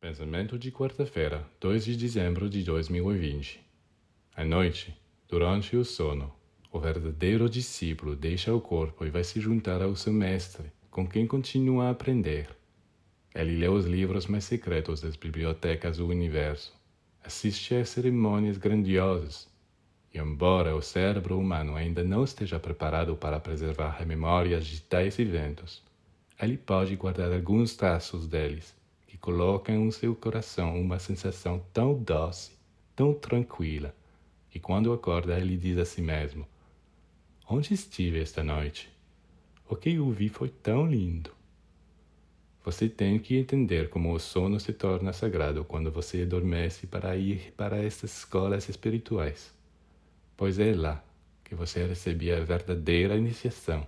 Pensamento de quarta-feira, 2 de dezembro de 2020. À noite, durante o sono, o verdadeiro discípulo deixa o corpo e vai se juntar ao seu mestre, com quem continua a aprender. Ele lê os livros mais secretos das bibliotecas do universo, assiste a cerimônias grandiosas, e embora o cérebro humano ainda não esteja preparado para preservar memórias de tais eventos, ele pode guardar alguns traços deles coloca em seu coração uma sensação tão doce, tão tranquila, que quando acorda ele diz a si mesmo: Onde estive esta noite? O que eu vi foi tão lindo. Você tem que entender como o sono se torna sagrado quando você adormece para ir para estas escolas espirituais, pois é lá que você recebe a verdadeira iniciação